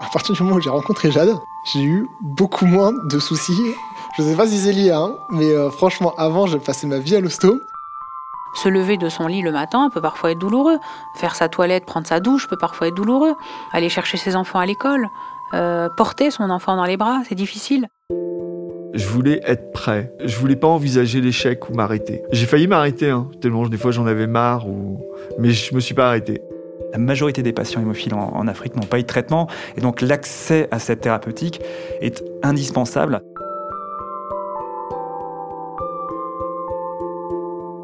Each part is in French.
À partir du moment où j'ai rencontré Jade, j'ai eu beaucoup moins de soucis. Je sais pas si c'est lié, hein, mais euh, franchement, avant, j'ai passé ma vie à l'hosto. Se lever de son lit le matin peut parfois être douloureux. Faire sa toilette, prendre sa douche peut parfois être douloureux. Aller chercher ses enfants à l'école, euh, porter son enfant dans les bras, c'est difficile. Je voulais être prêt. Je voulais pas envisager l'échec ou m'arrêter. J'ai failli m'arrêter, hein, tellement des fois j'en avais marre, ou... mais je me suis pas arrêté. La majorité des patients hémophiles en, Afrique n'ont pas eu de traitement, et donc l'accès à cette thérapeutique est indispensable.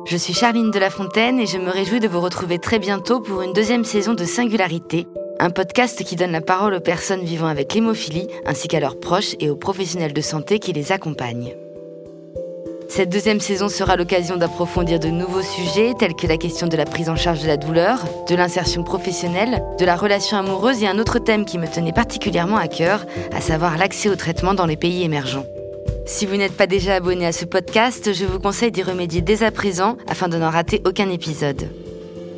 Je suis Charline de la Fontaine et je me réjouis de vous retrouver très bientôt pour une deuxième saison de Singularité, un podcast qui donne la parole aux personnes vivant avec l'hémophilie, ainsi qu'à leurs proches et aux professionnels de santé qui les accompagnent. Cette deuxième saison sera l'occasion d'approfondir de nouveaux sujets tels que la question de la prise en charge de la douleur, de l'insertion professionnelle, de la relation amoureuse et un autre thème qui me tenait particulièrement à cœur, à savoir l'accès au traitement dans les pays émergents. Si vous n'êtes pas déjà abonné à ce podcast, je vous conseille d'y remédier dès à présent afin de n'en rater aucun épisode.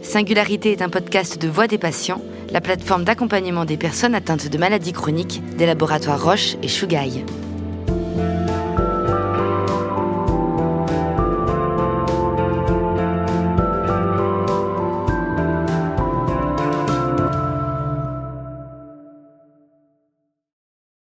Singularité est un podcast de Voix des patients, la plateforme d'accompagnement des personnes atteintes de maladies chroniques des laboratoires Roche et Chugai.